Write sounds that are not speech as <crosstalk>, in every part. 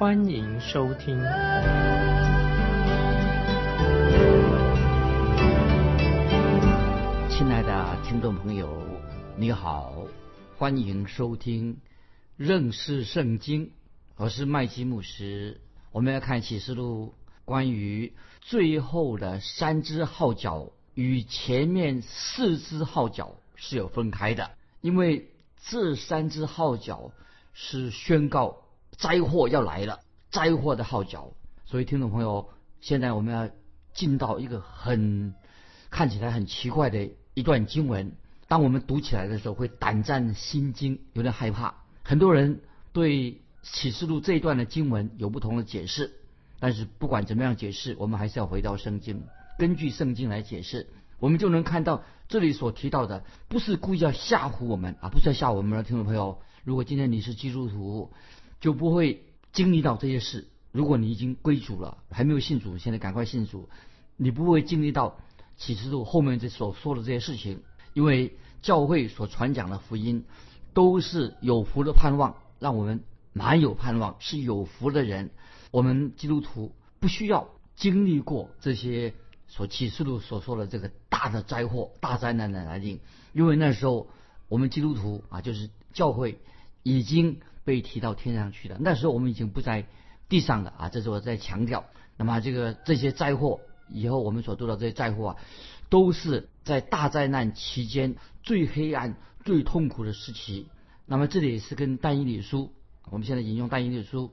欢迎收听。亲爱的听众朋友，你好，欢迎收听认识圣经。我是麦基牧师，我们要看启示录关于最后的三只号角。与前面四只号角是有分开的，因为这三只号角是宣告灾祸要来了，灾祸的号角。所以，听众朋友，现在我们要进到一个很看起来很奇怪的一段经文。当我们读起来的时候，会胆战心惊，有点害怕。很多人对启示录这一段的经文有不同的解释，但是不管怎么样解释，我们还是要回到圣经。根据圣经来解释，我们就能看到这里所提到的，不是故意要吓唬我们啊，不是要吓我们的听众朋友。如果今天你是基督徒，就不会经历到这些事。如果你已经归主了，还没有信主，现在赶快信主，你不会经历到启示录后面这所说的这些事情。因为教会所传讲的福音都是有福的盼望，让我们满有盼望，是有福的人。我们基督徒不需要经历过这些。所启示录所说的这个大的灾祸、大灾难的来临，因为那时候我们基督徒啊，就是教会已经被提到天上去了。那时候我们已经不在地上了啊，这是我在强调。那么这个这些灾祸以后我们所读到这些灾祸啊，都是在大灾难期间最黑暗、最痛苦的时期。那么这里是跟但以理书，我们现在引用但以理书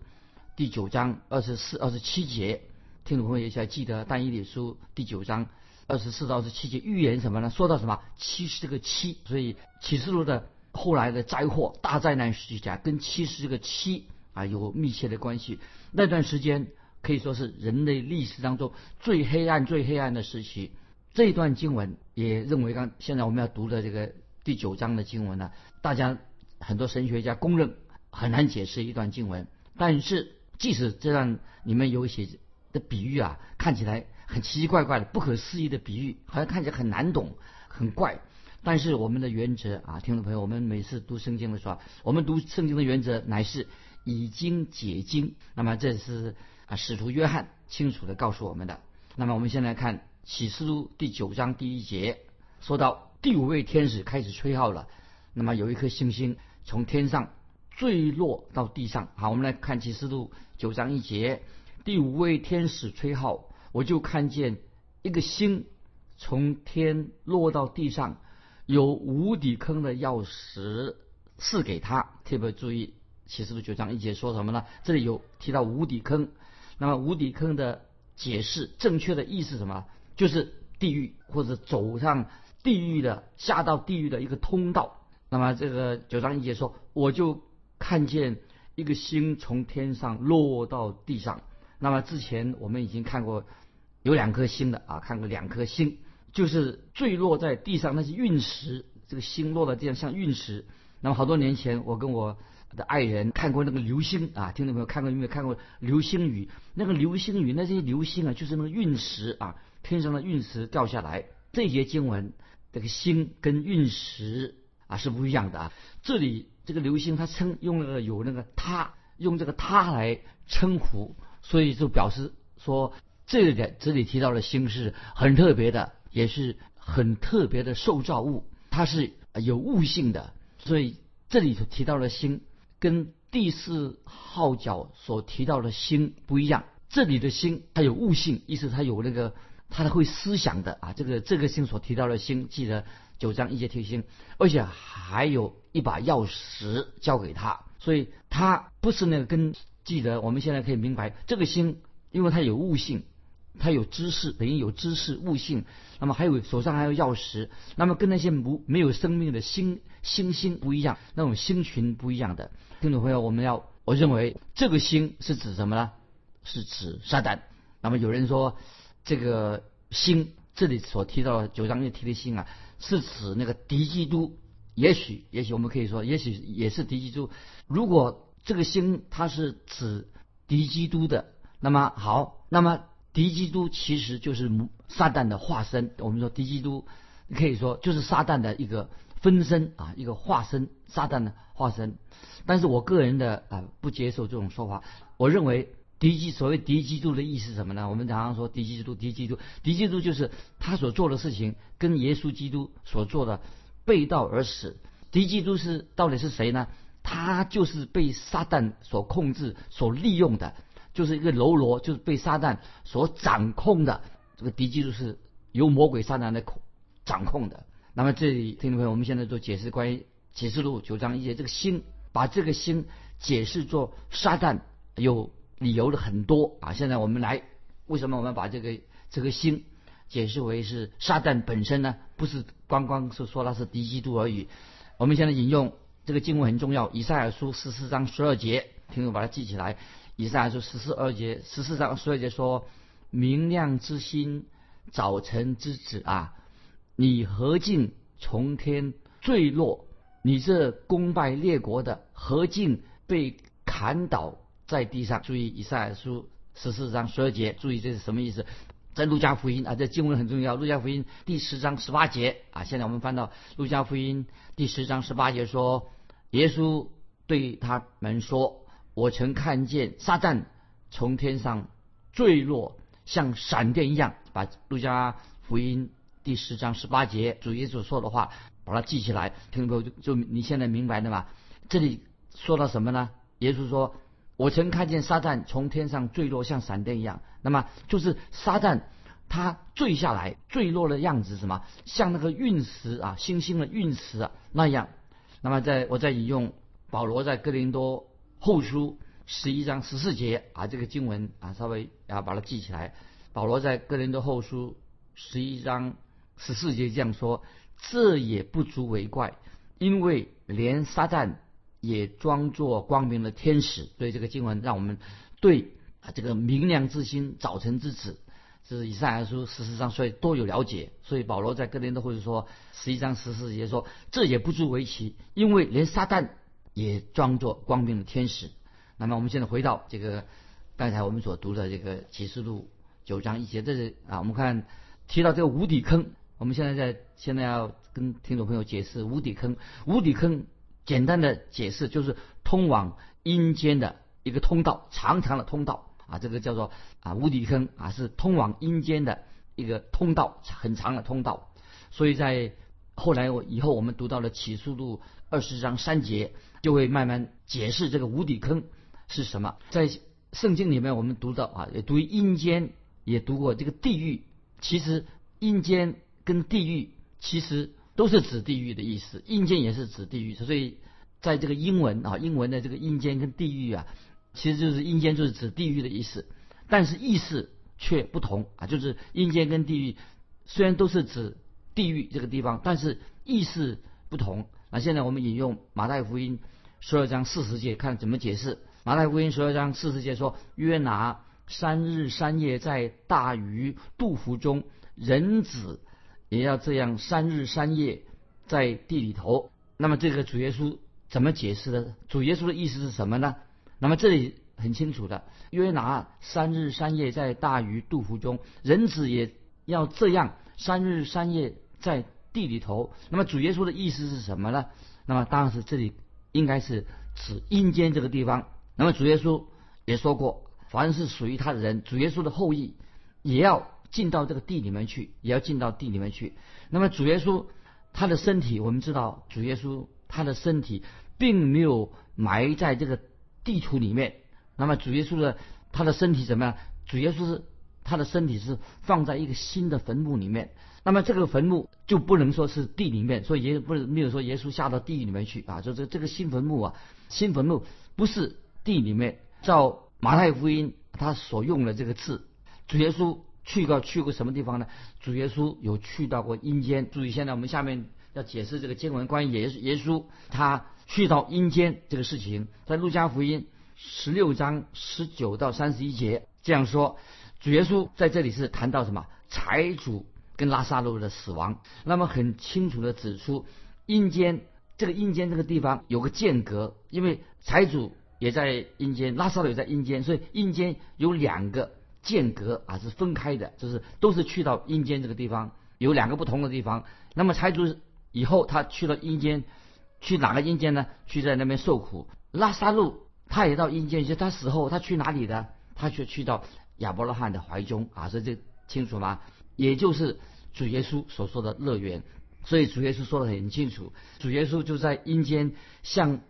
第九章二十四、二十七节。听众朋友也想记得但以理书第九章二十四到二十七节预言什么呢？说到什么七十这个七，所以启示录的后来的灾祸大灾难时期啊，跟七十个七啊有密切的关系。那段时间可以说是人类历史当中最黑暗、最黑暗的时期。这段经文也认为，刚现在我们要读的这个第九章的经文呢，大家很多神学家公认很难解释一段经文。但是即使这段里面有一些。的比喻啊，看起来很奇奇怪怪的、不可思议的比喻，好像看起来很难懂、很怪。但是我们的原则啊，听众朋友，我们每次读圣经的时候，我们读圣经的原则乃是以经解经。那么这是啊，使徒约翰清楚的告诉我们的。那么我们先来看启示录第九章第一节，说到第五位天使开始吹号了。那么有一颗星星从天上坠落到地上。好，我们来看启示录九章一节。第五位天使吹号，我就看见一个星从天落到地上，有无底坑的钥匙赐给他。特别注意启示录九章一节说什么呢？这里有提到无底坑。那么无底坑的解释，正确的意思什么？就是地狱或者走上地狱的下到地狱的一个通道。那么这个九章一节说，我就看见一个星从天上落到地上。那么之前我们已经看过有两颗星的啊，看过两颗星，就是坠落在地上那些陨石，这个星落在地上像陨石。那么好多年前我跟我的爱人看过那个流星啊，听众朋友看过有没有看过流星雨？那个流星雨那些流星啊，就是那个陨石啊，天上的陨石掉下来。这节经文这个星跟陨石啊是不一样的啊。这里这个流星它称用那个有那个它用这个它来称呼。所以就表示说，这个点这里提到的星是很特别的，也是很特别的受造物，它是有悟性的。所以这里所提到的星跟第四号角所提到的星不一样。这里的星它有悟性，意思它有那个它会思想的啊。这个这个星所提到的星，记得九章一节提星，而且还有一把钥匙交给他，所以他不是那个跟。记得我们现在可以明白，这个星，因为它有悟性，它有知识，等于有知识悟性。那么还有手上还有钥匙，那么跟那些无没有生命的星星星不一样，那种星群不一样的。听众朋友，我们要我认为这个星是指什么呢？是指撒旦。那么有人说，这个星这里所提到的九章里提的星啊，是指那个敌基督。也许，也许我们可以说，也许也是敌基督。如果这个星它是指敌基督的，那么好，那么敌基督其实就是撒旦的化身。我们说敌基督可以说就是撒旦的一个分身啊，一个化身，撒旦的化身。但是我个人的啊不接受这种说法。我认为敌基所谓敌基督的意思是什么呢？我们常常说敌基督，敌基督，敌基督就是他所做的事情跟耶稣基督所做的。背道而驰，敌基督是到底是谁呢？他就是被撒旦所控制、所利用的，就是一个喽啰，就是被撒旦所掌控的。这个敌基督是由魔鬼撒旦来控掌控的。那么这里听众朋友，我们现在做解释关于启示录九章一节，这个心，把这个心解释作撒旦，有理由的很多啊。现在我们来，为什么我们把这个这个心？解释为是撒旦本身呢，不是光光是说他是敌基督而已。我们现在引用这个经文很重要，以赛亚书十四章十二节，听众把它记起来。以赛亚书十四二节，十四章十二节说：“明亮之星，早晨之子啊，你何竟从天坠落？你这功败列国的，何竟被砍倒在地上？”注意以赛亚书十四章十二节，注意这是什么意思？在路加福音啊，这经文很重要。路加福音第十章十八节啊，现在我们翻到路加福音第十章十八节说，耶稣对他们说：“我曾看见撒旦从天上坠落，像闪电一样。”把路加福音第十章十八节主耶稣说的话，把它记起来。听众朋友，就你现在明白了吗？这里说到什么呢？耶稣说。我曾看见撒旦从天上坠落，像闪电一样。那么就是撒旦他坠下来、坠落的样子，什么？像那个陨石啊，星星的陨石啊那样。那么在我在引用保罗在哥林多后书十一章十四节啊，这个经文啊，稍微啊把它记起来。保罗在哥林多后书十一章十四节这样说：这也不足为怪，因为连撒旦。也装作光明的天使，所以这个经文让我们对啊这个明亮之星、早晨之子，这是以上来书十四章，所以都有了解。所以保罗在哥林多会说十一章十四节说，这也不足为奇，因为连撒旦也装作光明的天使。那么我们现在回到这个刚才我们所读的这个启示录九章一节，这是啊我们看提到这个无底坑，我们现在在现在要跟听众朋友解释无底坑，无底坑。简单的解释就是通往阴间的一个通道，长长的通道啊，这个叫做啊无底坑啊，是通往阴间的一个通道，很长的通道。所以在后来我以后我们读到了启示录二十章三节，就会慢慢解释这个无底坑是什么。在圣经里面我们读到啊，也读阴间，也读过这个地狱。其实阴间跟地狱其实。都是指地狱的意思，阴间也是指地狱，所以在这个英文啊，英文的这个阴间跟地狱啊，其实就是阴间就是指地狱的意思，但是意思却不同啊，就是阴间跟地狱虽然都是指地狱这个地方，但是意思不同。那现在我们引用马太福音十二章四十节看怎么解释。马太福音十二章四十节说：约拿三日三夜在大鱼肚腹中，人子。也要这样三日三夜在地里头。那么这个主耶稣怎么解释的？主耶稣的意思是什么呢？那么这里很清楚的，约拿三日三夜在大鱼肚腹中，人子也要这样三日三夜在地里头。那么主耶稣的意思是什么呢？那么当然是这里应该是指阴间这个地方。那么主耶稣也说过，凡是属于他的人，主耶稣的后裔也要。进到这个地里面去，也要进到地里面去。那么主耶稣他的身体，我们知道主耶稣他的身体并没有埋在这个地图里面。那么主耶稣的他的身体怎么样？主耶稣是他的身体是放在一个新的坟墓里面。那么这个坟墓就不能说是地里面，所以也不是没有说耶稣下到地里面去啊。就这这个新坟墓啊，新坟墓不是地里面。照马太福音他所用的这个字，主耶稣。去过去过什么地方呢？主耶稣有去到过阴间。注意，现在我们下面要解释这个经文，关于耶稣耶稣他去到阴间这个事情，在路加福音十六章十九到三十一节这样说，主耶稣在这里是谈到什么？财主跟拉萨路的死亡，那么很清楚的指出阴间这个阴间这个地方有个间隔，因为财主也在阴间，拉萨路也在阴间，所以阴间有两个间隔啊，是分开的，就是都是去到阴间这个地方，有两个不同的地方。那么财主以后他去了阴间，去哪个阴间呢？去在那边受苦。拉萨路他也到阴间，就他死后他去哪里的？他却去到亚伯拉罕的怀中啊，所以这清楚吗？也就是主耶稣所说的乐园。所以主耶稣说的很清楚，主耶稣就在阴间向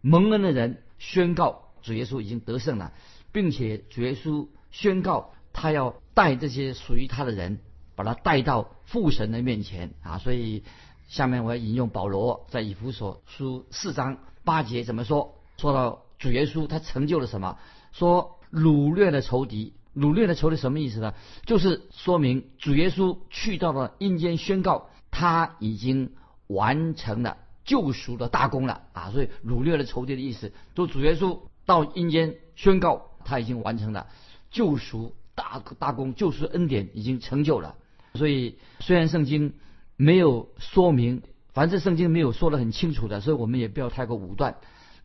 蒙恩的人宣告，主耶稣已经得胜了，并且主耶稣宣告他要带这些属于他的人，把他带到父神的面前啊。所以下面我要引用保罗在以弗所书四章八节怎么说？说到主耶稣他成就了什么？说。掳掠的仇敌，掳掠的仇敌什么意思呢？就是说明主耶稣去到了阴间，宣告他已经完成了救赎的大功了啊！所以掳掠的仇敌的意思，就主耶稣到阴间宣告他已经完成了救赎大大功，救赎恩典已经成就了。所以虽然圣经没有说明，凡是圣经没有说的很清楚的，所以我们也不要太过武断。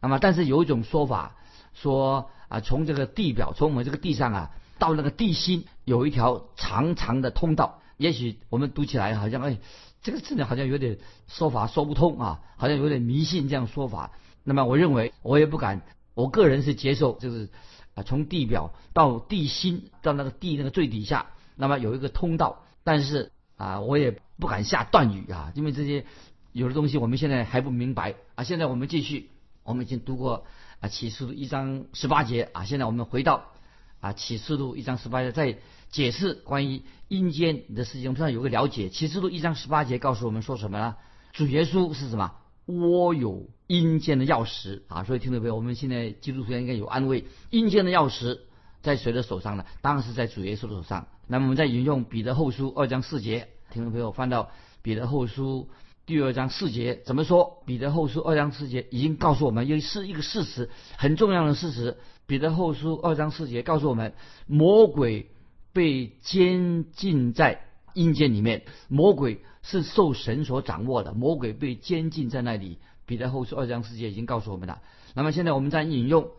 那么，但是有一种说法说。啊，从这个地表，从我们这个地上啊，到那个地心，有一条长长的通道。也许我们读起来好像，哎，这个真的好像有点说法说不通啊，好像有点迷信这样说法。那么我认为，我也不敢，我个人是接受，就是啊，从地表到地心，到那个地那个最底下，那么有一个通道。但是啊，我也不敢下断语啊，因为这些有的东西我们现在还不明白啊。现在我们继续，我们已经读过。啊，启示录一章十八节啊，现在我们回到啊启示录一章十八节，在解释关于阴间的事情，我们上有个了解。启示录一章十八节告诉我们说什么呢？主耶稣是什么？握有阴间的钥匙啊！所以听众朋友？我们现在基督徒应该有安慰。阴间的钥匙在谁的手上呢？当然是在主耶稣的手上。那么我们再引用彼得后书二章四节，听众朋友翻到彼得后书。第二章四节怎么说？彼得后书二章四节已经告诉我们，也是一个事实，很重要的事实。彼得后书二章四节告诉我们，魔鬼被监禁在阴间里面，魔鬼是受神所掌握的，魔鬼被监禁在那里。彼得后书二章四节已经告诉我们了。那么现在我们再引用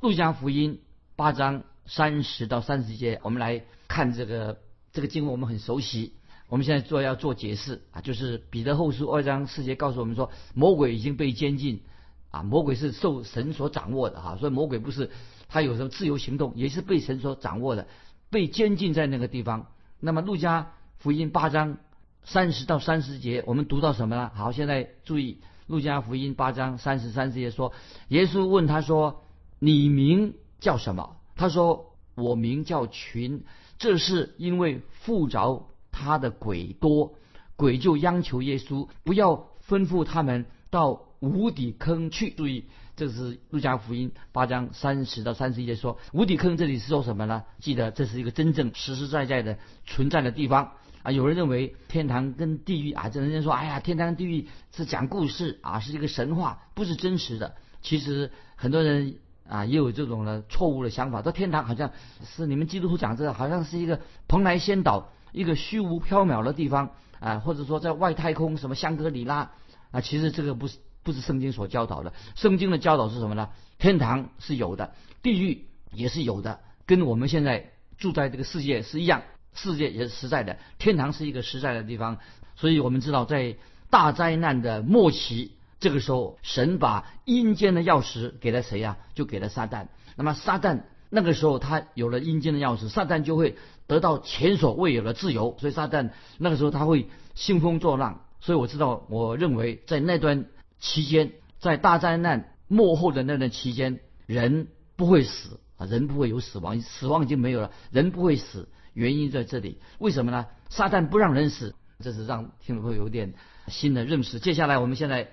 路加福音八章三十到三十节，我们来看这个这个经文，我们很熟悉。我们现在做要做解释啊，就是彼得后书二章四节告诉我们说，魔鬼已经被监禁，啊，魔鬼是受神所掌握的哈，所以魔鬼不是他有什么自由行动，也是被神所掌握的，被监禁在那个地方。那么路加福音八章三十到三十节，我们读到什么呢？好，现在注意路加福音八章三十三十节说，耶稣问他说：“你名叫什么？”他说：“我名叫群。”这是因为附着。他的鬼多，鬼就央求耶稣不要吩咐他们到无底坑去。注意，这是路加福音八章三十到三十一节说，无底坑这里是说什么呢？记得这是一个真正实实在在的存在的地方啊！有人认为天堂跟地狱啊，这人家说，哎呀，天堂地狱是讲故事啊，是一个神话，不是真实的。其实很多人啊也有这种的错误的想法，说天堂好像是你们基督徒讲这个，好像是一个蓬莱仙岛。一个虚无缥缈的地方啊，或者说在外太空什么香格里拉啊，其实这个不是不是圣经所教导的。圣经的教导是什么呢？天堂是有的，地狱也是有的，跟我们现在住在这个世界是一样，世界也是实在的，天堂是一个实在的地方。所以我们知道，在大灾难的末期，这个时候神把阴间的钥匙给了谁呀？就给了撒旦。那么撒旦那个时候他有了阴间的钥匙，撒旦就会。得到前所未有的自由，所以撒旦那个时候他会兴风作浪。所以我知道，我认为在那段期间，在大灾难幕后的那段期间，人不会死啊，人不会有死亡，死亡已经没有了，人不会死。原因在这里，为什么呢？撒旦不让人死，这是让听众朋友有点新的认识。接下来我们现在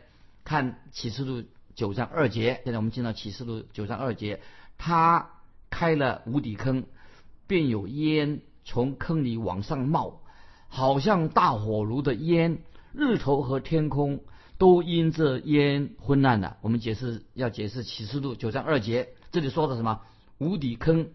看启示录九章二节，现在我们进到启示录九章二节，他开了无底坑。便有烟从坑里往上冒，好像大火炉的烟。日头和天空都因这烟昏暗了。我们解释要解释启示录九章二节，这里说的什么？无底坑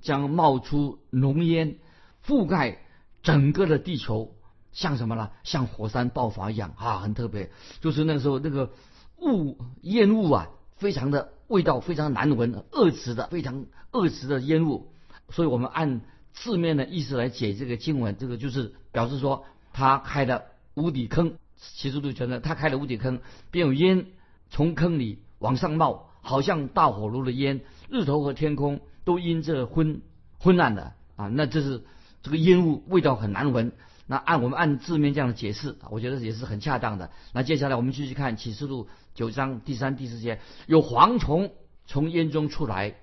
将冒出浓烟，覆盖整个的地球，像什么呢？像火山爆发一样啊，很特别。就是那时候那个雾烟雾啊，非常的味道非常难闻，恶质的非常恶质的烟雾。所以我们按字面的意思来解这个经文，这个就是表示说他开的无底坑。其实就觉得他开了无底坑，便有烟从坑里往上冒，好像大火炉的烟。日头和天空都因这昏昏暗的啊，那这是这个烟雾味道很难闻。那按我们按字面这样的解释，我觉得也是很恰当的。那接下来我们继续看启示录九章第三、第四节，有蝗虫从烟中出来，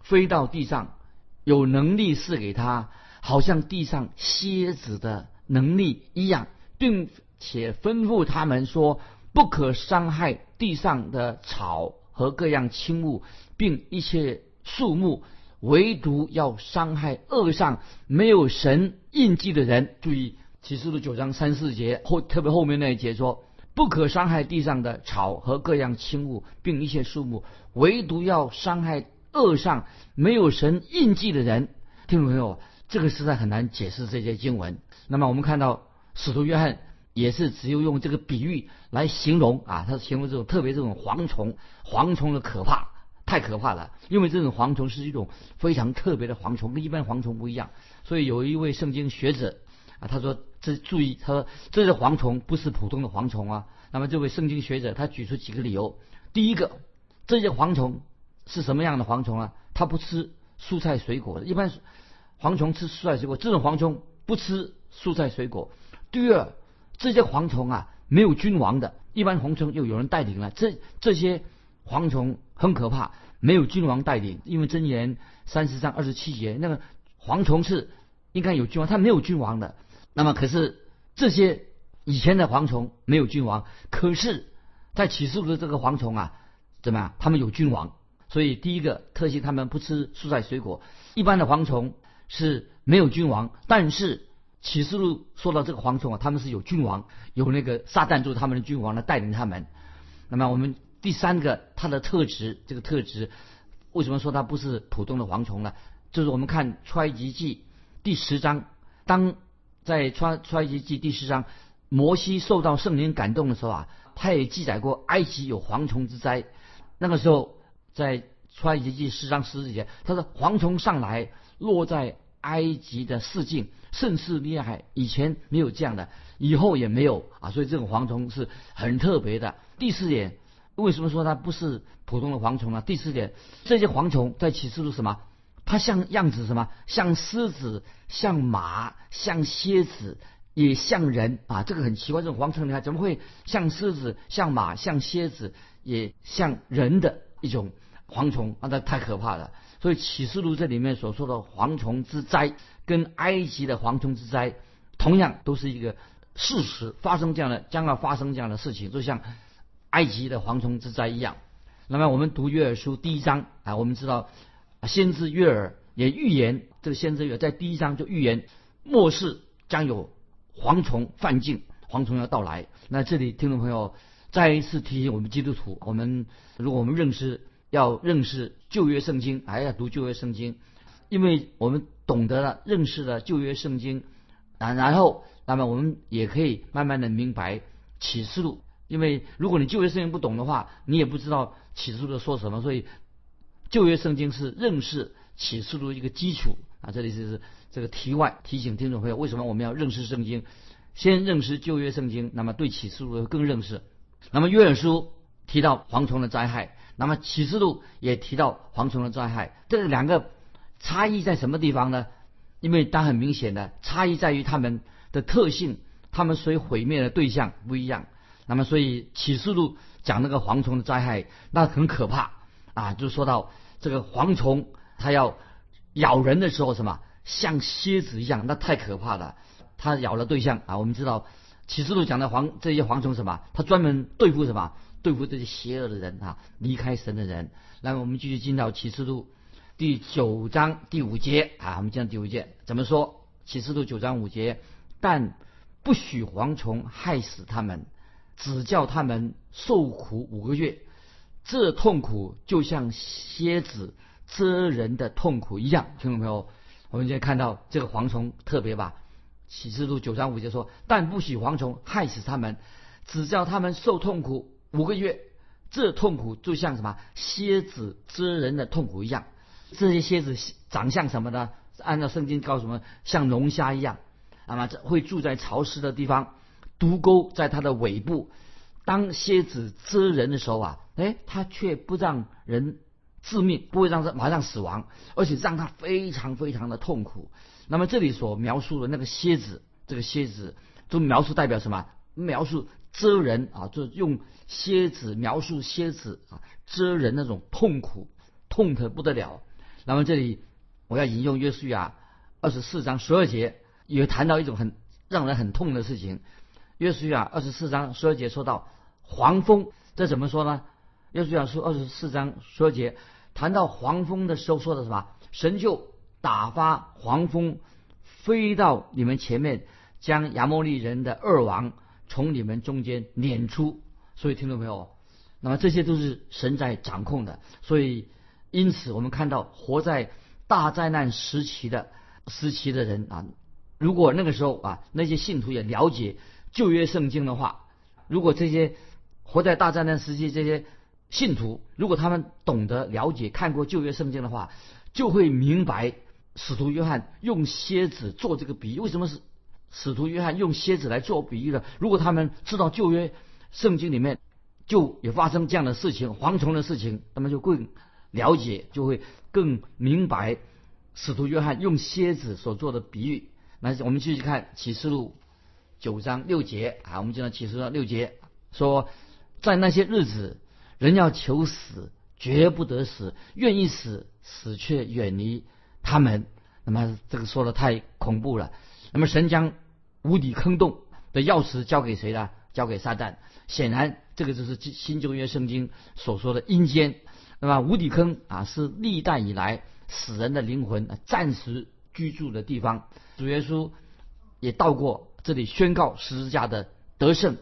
飞到地上，有能力赐给他，好像地上蝎子的能力一样，并且吩咐他们说，不可伤害地上的草和各样轻物，并一切树木，唯独要伤害恶上没有神印记的人。注意。启示录九章三四节后，特别后面那一节说，不可伤害地上的草和各样轻物，并一切树木，唯独要伤害恶上没有神印记的人。听众朋友，这个实在很难解释这些经文。那么我们看到使徒约翰也是只有用这个比喻来形容啊，他形容这种特别这种蝗虫，蝗虫的可怕，太可怕了。因为这种蝗虫是一种非常特别的蝗虫，跟一般蝗虫不一样。所以有一位圣经学者。啊，他说这注意，他说这些蝗虫不是普通的蝗虫啊。那么这位圣经学者他举出几个理由。第一个，这些蝗虫是什么样的蝗虫啊？它不吃蔬菜水果的，一般蝗虫吃蔬菜水果，这种蝗虫不吃蔬菜水果。第二，这些蝗虫啊没有君王的，一般蝗虫又有人带领了。这这些蝗虫很可怕，没有君王带领，因为箴言三十章二十七节那个蝗虫是应该有君王，它没有君王的。那么，可是这些以前的蝗虫没有君王，可是，在启示录的这个蝗虫啊，怎么样？他们有君王。所以第一个特性，他们不吃蔬菜水果。一般的蝗虫是没有君王，但是启示录说到这个蝗虫啊，他们是有君王，有那个撒旦做他们的君王来带领他们。那么我们第三个它的特质，这个特质为什么说它不是普通的蝗虫呢？就是我们看出埃及记第十章，当在创出埃及记第十章，摩西受到圣灵感动的时候啊，他也记载过埃及有蝗虫之灾。那个时候在出埃及记十章十四节，他说蝗虫上来落在埃及的四境，甚是厉害，以前没有这样的，以后也没有啊。所以这种蝗虫是很特别的。第四点，为什么说它不是普通的蝗虫呢？第四点，这些蝗虫在启示录什么？它像样子什么？像狮子，像马，像蝎子，也像人啊！这个很奇怪，这种蝗虫你看怎么会像狮子、像马、像蝎子，也像人的一种蝗虫啊？那太可怕了！所以启示录这里面所说的蝗虫之灾，跟埃及的蝗虫之灾，同样都是一个事实，发生这样的，将要发生这样的事情，就像埃及的蝗虫之灾一样。那么我们读约珥书第一章啊，我们知道。先知约尔也预言，这个先知约尔在第一章就预言末世将有蝗虫犯境，蝗虫要到来。那这里听众朋友再一次提醒我们基督徒，我们如果我们认识要认识旧约圣经，还要读旧约圣经，因为我们懂得了认识了旧约圣经啊，然后那么我们也可以慢慢的明白启示录。因为如果你旧约圣经不懂的话，你也不知道启示录说什么，所以。旧约圣经是认识启示录一个基础啊，这里就是这个题外提醒听众朋友，为什么我们要认识圣经？先认识旧约圣经，那么对启示录更认识。那么约珥书提到蝗虫的灾害，那么启示录也提到蝗虫的灾害，这两个差异在什么地方呢？因为它很明显的差异在于它们的特性，它们所毁灭的对象不一样。那么所以启示录讲那个蝗虫的灾害，那很可怕。啊，就说到这个蝗虫，它要咬人的时候，什么像蝎子一样，那太可怕了。它咬了对象啊，我们知道启示录讲的蝗这些蝗虫什么，它专门对付什么，对付这些邪恶的人啊，离开神的人。那么我们继续进到启示录第九章第五节啊，我们讲第五节怎么说？启示录九章五节，但不许蝗虫害死他们，只叫他们受苦五个月。这痛苦就像蝎子蜇人的痛苦一样。听众朋友，我们今天看到这个蝗虫特别吧？启示录九章五节说：“但不许蝗虫害死他们，只叫他们受痛苦五个月。这痛苦就像什么蝎子蜇人的痛苦一样。这些蝎子长相什么呢？按照圣经告诉我们，像龙虾一样，那么会住在潮湿的地方，毒钩在它的尾部。当蝎子蜇人的时候啊，哎，它却不让人致命，不会让人马上死亡，而且让他非常非常的痛苦。”那么这里所描述的那个蝎子，这个蝎子就描述代表什么？描述蜇人啊，就用蝎子描述蝎子啊，蜇人那种痛苦，痛得不得了。那么这里我要引用约书亚二十四章十二节，也谈到一种很让人很痛的事情。约书亚二十四章十二节说到黄蜂，这怎么说呢？约书亚书二十四章十二节谈到黄蜂的时候说的什么？神就。打发黄蜂飞到你们前面，将亚摩利人的二王从你们中间撵出。所以听众朋友，那么这些都是神在掌控的。所以因此，我们看到活在大灾难时期的时期的人啊，如果那个时候啊，那些信徒也了解旧约圣经的话，如果这些活在大灾难时期这些信徒，如果他们懂得了解看过旧约圣经的话，就会明白。使徒约翰用蝎子做这个比喻，为什么是使徒约翰用蝎子来做比喻呢？如果他们知道旧约圣经里面就有发生这样的事情，蝗虫的事情，那么就更了解，就会更明白使徒约翰用蝎子所做的比喻。那我们继续看启示录九章六节啊，我们讲到启示录六节说，在那些日子，人要求死，绝不得死；愿意死，死却远离。他们，那么这个说的太恐怖了。那么神将无底坑洞的钥匙交给谁呢？交给撒旦。显然，这个就是新旧约圣经所说的阴间。那么无底坑啊，是历代以来死人的灵魂暂时居住的地方。主耶稣也到过这里宣告十字架的得胜。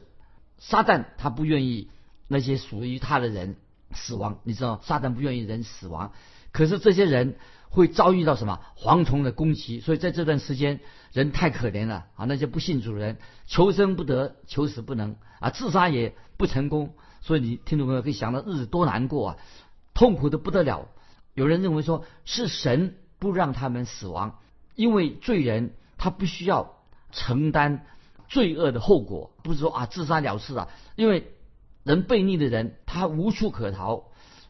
撒旦他不愿意那些属于他的人死亡，你知道，撒旦不愿意人死亡。可是这些人。会遭遇到什么蝗虫的攻击？所以在这段时间，人太可怜了啊！那些不信主人，求生不得，求死不能啊，自杀也不成功。所以你听众朋友可以想到日子多难过啊，痛苦的不得了。有人认为说是神不让他们死亡，因为罪人他不需要承担罪恶的后果，不是说啊自杀了事啊。因为人悖逆的人他无处可逃，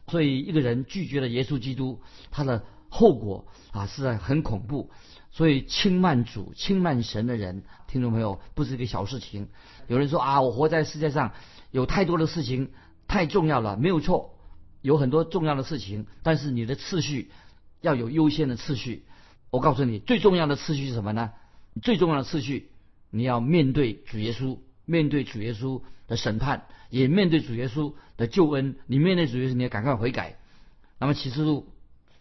所以一个人拒绝了耶稣基督，他的。后果啊，是很恐怖。所以轻慢主、轻慢神的人，听众朋友，不是一个小事情。有人说啊，我活在世界上，有太多的事情太重要了，没有错，有很多重要的事情。但是你的次序要有优先的次序。我告诉你，最重要的次序是什么呢？最重要的次序，你要面对主耶稣，面对主耶稣的审判，也面对主耶稣的救恩。你面对主耶稣，你要赶快悔改。那么启示录。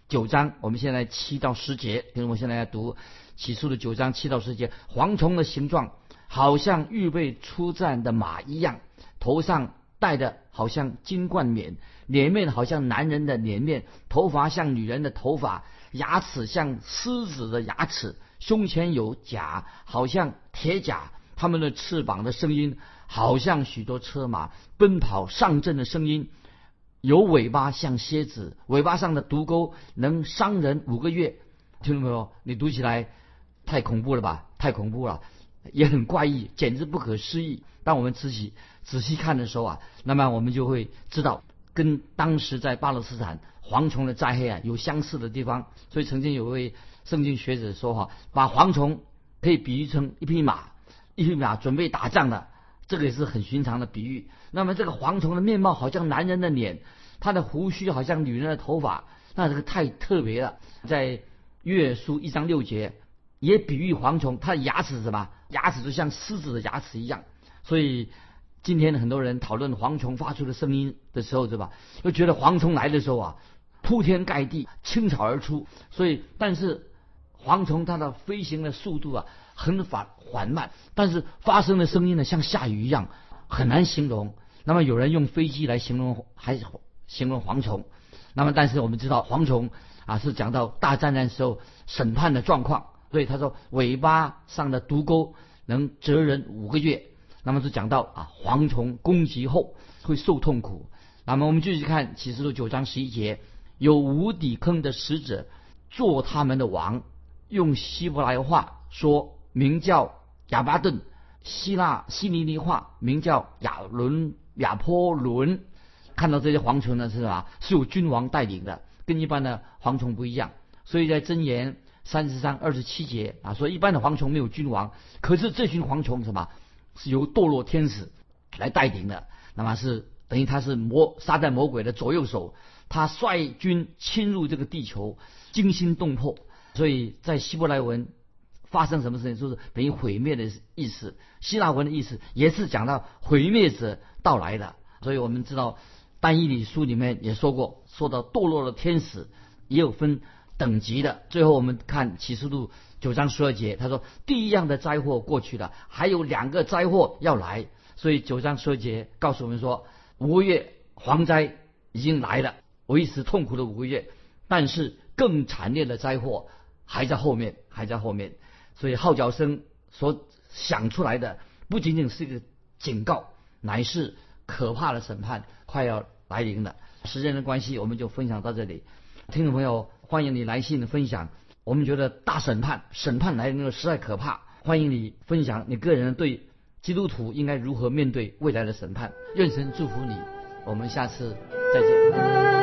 九章，我们现在七到十节，因为我现在要读起诉的九章七到十节。蝗虫的形状好像预备出战的马一样，头上戴的好像金冠冕，脸面好像男人的脸面，头发像女人的头发，牙齿像狮子的牙齿，胸前有甲，好像铁甲。它们的翅膀的声音好像许多车马奔跑上阵的声音。有尾巴像蝎子，尾巴上的毒钩能伤人五个月。听到没有？你读起来 <laughs> 太恐怖了吧？太恐怖了，也很怪异，简直不可思议。当我们仔细仔细看的时候啊，那么我们就会知道，跟当时在巴勒斯坦蝗虫的灾害啊有相似的地方。所以曾经有位圣经学者说哈，把蝗虫可以比喻成一匹马，一匹马准备打仗的，这个也是很寻常的比喻。那么这个蝗虫的面貌好像男人的脸。他的胡须好像女人的头发，那这个太特别了。在月书一章六节，也比喻蝗虫，它的牙齿什么？牙齿就像狮子的牙齿一样。所以今天很多人讨论蝗虫发出的声音的时候，对吧？又觉得蝗虫来的时候啊，铺天盖地，倾巢而出。所以，但是蝗虫它的飞行的速度啊，很缓缓慢，但是发生的声音呢，像下雨一样，很难形容。那么有人用飞机来形容，还。形容蝗虫，那么，但是我们知道蝗虫啊是讲到大灾难时候审判的状况，所以他说尾巴上的毒钩能蛰人五个月。那么是讲到啊蝗虫攻击后会受痛苦。那么我们继续看启示录九章十一节，有无底坑的使者做他们的王，用希伯来话说，名叫亚巴顿；希腊希尼尼话名叫亚伦亚波伦。看到这些蝗虫呢，是吧？是有君王带领的，跟一般的蝗虫不一样。所以在箴言三十三二十七节啊，说一般的蝗虫没有君王，可是这群蝗虫什么，是由堕落天使来带领的。那么是等于他是魔撒旦魔鬼的左右手，他率军侵入这个地球，惊心动魄。所以在希伯来文发生什么事情，就是等于毁灭的意思。希腊文的意思也是讲到毁灭者到来的。所以我们知道。但以理书里面也说过，说到堕落的天使也有分等级的。最后我们看启示录九章十二节，他说第一样的灾祸过去了，还有两个灾祸要来。所以九章十二节告诉我们说，五个月蝗灾已经来了，维持痛苦的五个月，但是更惨烈的灾祸还在后面，还在后面。所以号角声所想出来的不仅仅是一个警告，乃是可怕的审判。快要来临了，时间的关系，我们就分享到这里。听众朋友，欢迎你来信的分享。我们觉得大审判，审判来临的实在可怕。欢迎你分享你个人对基督徒应该如何面对未来的审判。愿神祝福你，我们下次再见。